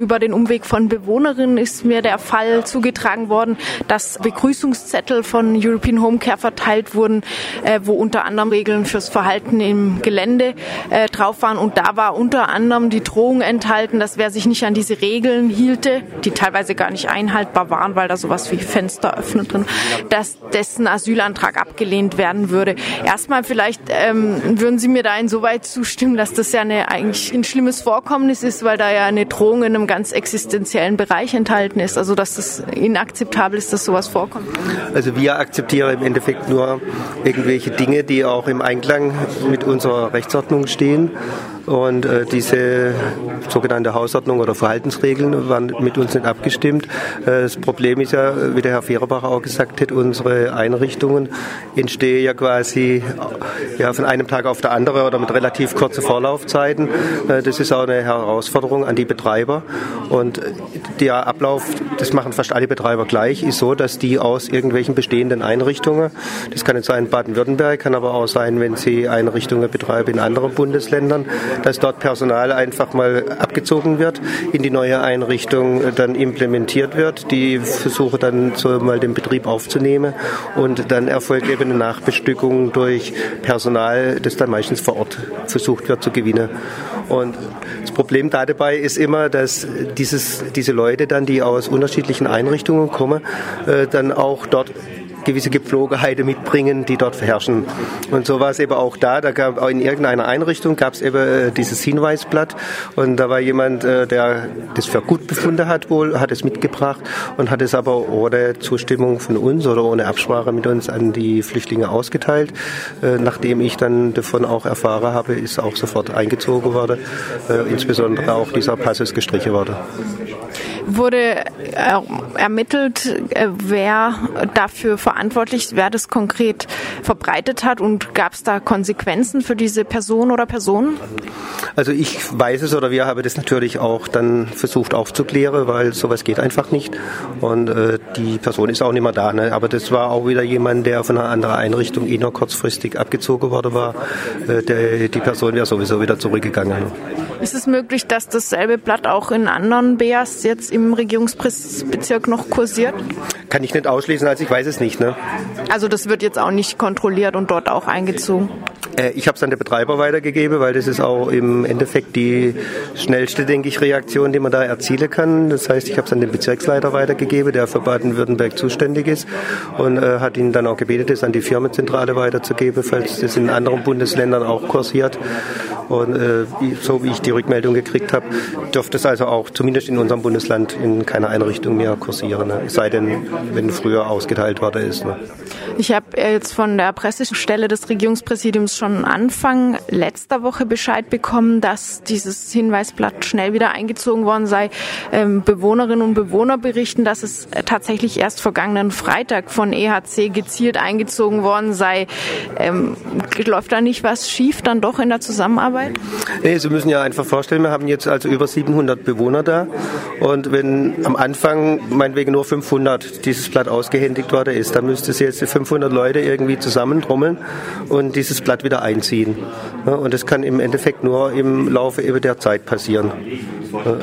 Über den Umweg von Bewohnerinnen ist mir der Fall zugetragen worden, dass Begrüßungszettel von European Home Care verteilt wurden, äh, wo unter anderem Regeln fürs Verhalten im Gelände äh, drauf waren. Und da war unter anderem die Drohung enthalten, dass wer sich nicht an diese Regeln hielte, die teilweise gar nicht einhaltbar waren, weil da sowas wie Fenster öffnen drin, dass dessen Asylantrag abgelehnt werden würde. Erstmal vielleicht ähm, würden Sie mir da insoweit zustimmen, dass das ja eine, eigentlich ein schlimmes Vorkommnis ist, weil da ja eine Drohung in einem ganz existenziellen Bereich enthalten ist. Also dass es inakzeptabel ist, dass sowas vorkommt. Also wir akzeptieren im Endeffekt nur irgendwelche Dinge, die auch im Einklang mit unserer Rechtsordnung stehen. Und äh, diese sogenannte Hausordnung oder Verhaltensregeln waren mit uns nicht abgestimmt. Äh, das Problem ist ja, wie der Herr Fehrerbach auch gesagt hat, unsere Einrichtungen entstehen ja quasi ja, von einem Tag auf der andere oder mit relativ kurzen Vorlaufzeiten. Äh, das ist auch eine Herausforderung an die Betreiber. Und der Ablauf, das machen fast alle Betreiber gleich, ist so, dass die aus irgendwelchen bestehenden Einrichtungen, das kann jetzt sein Baden-Württemberg, kann aber auch sein, wenn sie Einrichtungen betreiben in anderen Bundesländern, dass dort Personal einfach mal abgezogen wird, in die neue Einrichtung dann implementiert wird. Die versuchen dann so mal den Betrieb aufzunehmen und dann erfolgt eben eine Nachbestückung durch Personal, das dann meistens vor Ort versucht wird zu gewinnen. Und das Problem da dabei ist immer, dass dieses, diese Leute dann, die aus unterschiedlichen Einrichtungen kommen, äh, dann auch dort gewisse Gepflogenheiten mitbringen, die dort herrschen. Und so war es eben auch da. Da gab in irgendeiner Einrichtung gab es eben äh, dieses Hinweisblatt und da war jemand, äh, der das für gut befunden hat, wohl hat es mitgebracht und hat es aber ohne Zustimmung von uns oder ohne Absprache mit uns an die Flüchtlinge ausgeteilt. Äh, nachdem ich dann davon auch erfahren habe, ist auch sofort eingezogen worden. Insbesondere auch dieser Pass ist gestrichen worden wurde ermittelt, wer dafür verantwortlich ist, wer das konkret verbreitet hat und gab es da Konsequenzen für diese Person oder Personen? Also ich weiß es oder wir haben das natürlich auch dann versucht aufzuklären, weil sowas geht einfach nicht und äh, die Person ist auch nicht mehr da. Ne? Aber das war auch wieder jemand, der von einer anderen Einrichtung eh noch kurzfristig abgezogen worden war. Äh, die Person wäre sowieso wieder zurückgegangen. Ist es möglich, dass dasselbe Blatt auch in anderen BAs jetzt im Regierungsbezirk noch kursiert? Kann ich nicht ausschließen, also ich weiß es nicht. Ne? Also das wird jetzt auch nicht kontrolliert und dort auch eingezogen? Äh, ich habe es an den Betreiber weitergegeben, weil das ist auch im Endeffekt die schnellste, denke ich, Reaktion, die man da erzielen kann. Das heißt, ich habe es an den Bezirksleiter weitergegeben, der für Baden-Württemberg zuständig ist und äh, hat ihn dann auch gebeten, das an die Firmenzentrale weiterzugeben, falls das in anderen Bundesländern auch kursiert. Und äh, so wie ich die Rückmeldung gekriegt habe, dürfte es also auch zumindest in unserem Bundesland in keiner Einrichtung mehr kursieren. Ne? Es sei denn, wenn früher ausgeteilt worden ist. Ne? Ich habe jetzt von der Pressestelle des Regierungspräsidiums schon Anfang letzter Woche Bescheid bekommen, dass dieses Hinweisblatt schnell wieder eingezogen worden sei. Ähm, Bewohnerinnen und Bewohner berichten, dass es tatsächlich erst vergangenen Freitag von EHC gezielt eingezogen worden sei. Ähm, läuft da nicht was schief dann doch in der Zusammenarbeit? Arbeit? Nee, Sie müssen ja einfach vorstellen, wir haben jetzt also über 700 Bewohner da und wenn am Anfang meinetwegen nur 500 dieses Blatt ausgehändigt worden ist, dann müsste Sie jetzt die 500 Leute irgendwie zusammentrommeln und dieses Blatt wieder einziehen. Und das kann im Endeffekt nur im Laufe der Zeit passieren.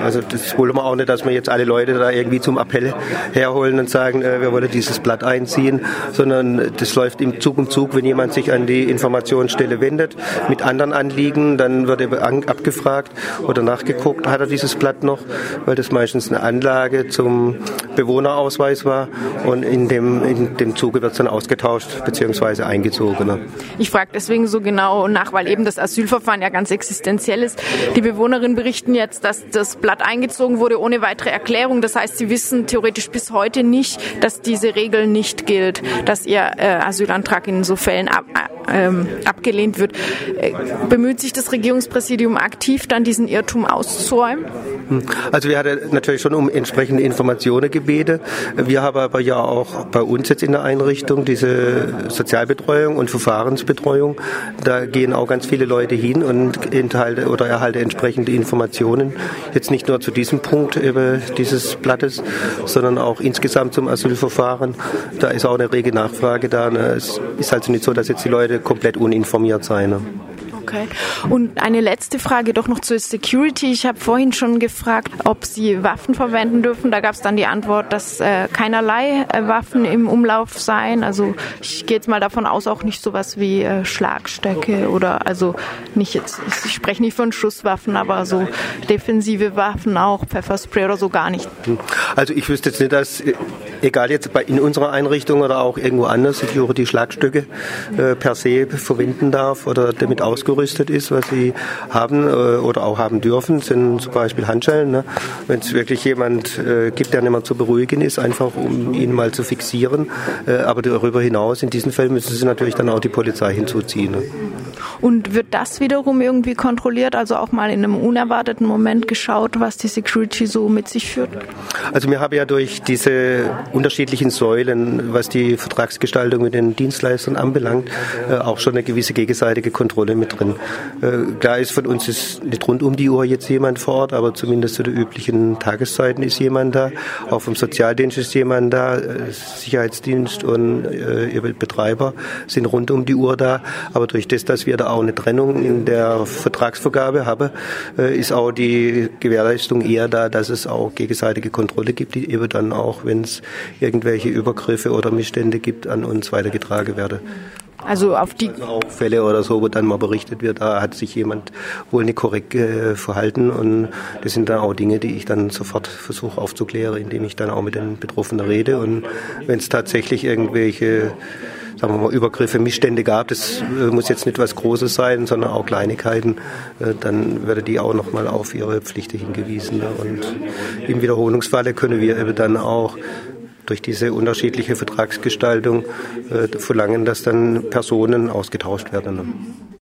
Also das wollen wir auch nicht, dass wir jetzt alle Leute da irgendwie zum Appell herholen und sagen, äh, wir wollen dieses Blatt einziehen, sondern das läuft im Zug um Zug, wenn jemand sich an die Informationsstelle wendet mit anderen Anliegen, dann wird er abgefragt oder nachgeguckt, hat er dieses Blatt noch, weil das meistens eine Anlage zum Bewohnerausweis war und in dem, in dem Zuge wird es dann ausgetauscht bzw. eingezogen. Ne? Ich frage deswegen so genau nach, weil eben das Asylverfahren ja ganz existenziell ist. Die Bewohnerinnen berichten jetzt, dass das Blatt eingezogen wurde ohne weitere Erklärung. Das heißt, sie wissen theoretisch bis heute nicht, dass diese Regel nicht gilt, dass ihr äh, Asylantrag in so Fällen ab, ähm, abgelehnt wird. Äh, bemüht sich das Regierungspräsidium aktiv, dann diesen Irrtum auszuräumen? Also wir hatten natürlich schon um entsprechende Informationen gebeten. Wir haben aber ja auch bei uns jetzt in der Einrichtung diese Sozialbetreuung und Verfahrensbetreuung. Da gehen auch ganz viele Leute hin und enthalte oder erhalte entsprechende Informationen. Jetzt nicht nur zu diesem Punkt über dieses Blattes, sondern auch insgesamt zum Asylverfahren. Da ist auch eine rege Nachfrage da. Es ist also nicht so, dass jetzt die Leute komplett uninformiert seien. Okay. Okay. Und eine letzte Frage doch noch zur Security. Ich habe vorhin schon gefragt, ob Sie Waffen verwenden dürfen. Da gab es dann die Antwort, dass äh, keinerlei äh, Waffen im Umlauf seien. Also ich gehe jetzt mal davon aus, auch nicht sowas wie äh, Schlagstöcke oder also nicht jetzt, ich spreche nicht von Schusswaffen, aber so defensive Waffen auch, Pfefferspray oder so gar nicht. Also ich wüsste jetzt nicht, dass egal jetzt bei, in unserer Einrichtung oder auch irgendwo anders Security Schlagstöcke äh, per se verwenden darf oder damit ausgerüstet ist, was sie haben äh, oder auch haben dürfen, sind zum Beispiel Handschellen. Ne? Wenn es wirklich jemand äh, gibt, der nicht mehr zu beruhigen ist, einfach um ihn mal zu fixieren. Äh, aber darüber hinaus, in diesen Fällen müssen sie natürlich dann auch die Polizei hinzuziehen. Ne? Und wird das wiederum irgendwie kontrolliert, also auch mal in einem unerwarteten Moment geschaut, was die Security so mit sich führt? Also wir haben ja durch diese unterschiedlichen Säulen, was die Vertragsgestaltung mit den Dienstleistern anbelangt, äh, auch schon eine gewisse gegenseitige Kontrolle mit drin. Äh, klar ist, von uns ist nicht rund um die Uhr jetzt jemand vor Ort, aber zumindest zu den üblichen Tageszeiten ist jemand da. Auch vom Sozialdienst ist jemand da, äh, Sicherheitsdienst und ihr Betreiber sind rund um die Uhr da. Aber durch das, dass wir da auch eine Trennung in der Vertragsvergabe haben, ist auch die Gewährleistung eher da, dass es auch gegenseitige Kontrolle gibt, die eben dann auch, wenn es irgendwelche Übergriffe oder Missstände gibt, an uns weitergetragen werden. Also auf die also auch Fälle oder so, wo dann mal berichtet wird, da hat sich jemand wohl nicht korrekt äh, verhalten und das sind dann auch Dinge, die ich dann sofort versuche aufzuklären, indem ich dann auch mit den Betroffenen rede und wenn es tatsächlich irgendwelche sagen wir mal, Übergriffe, Missstände gab, das äh, muss jetzt nicht was Großes sein, sondern auch Kleinigkeiten, äh, dann würde die auch nochmal auf ihre Pflichten hingewiesen. Und im Wiederholungsfalle können wir eben dann auch durch diese unterschiedliche Vertragsgestaltung äh, verlangen, dass dann Personen ausgetauscht werden.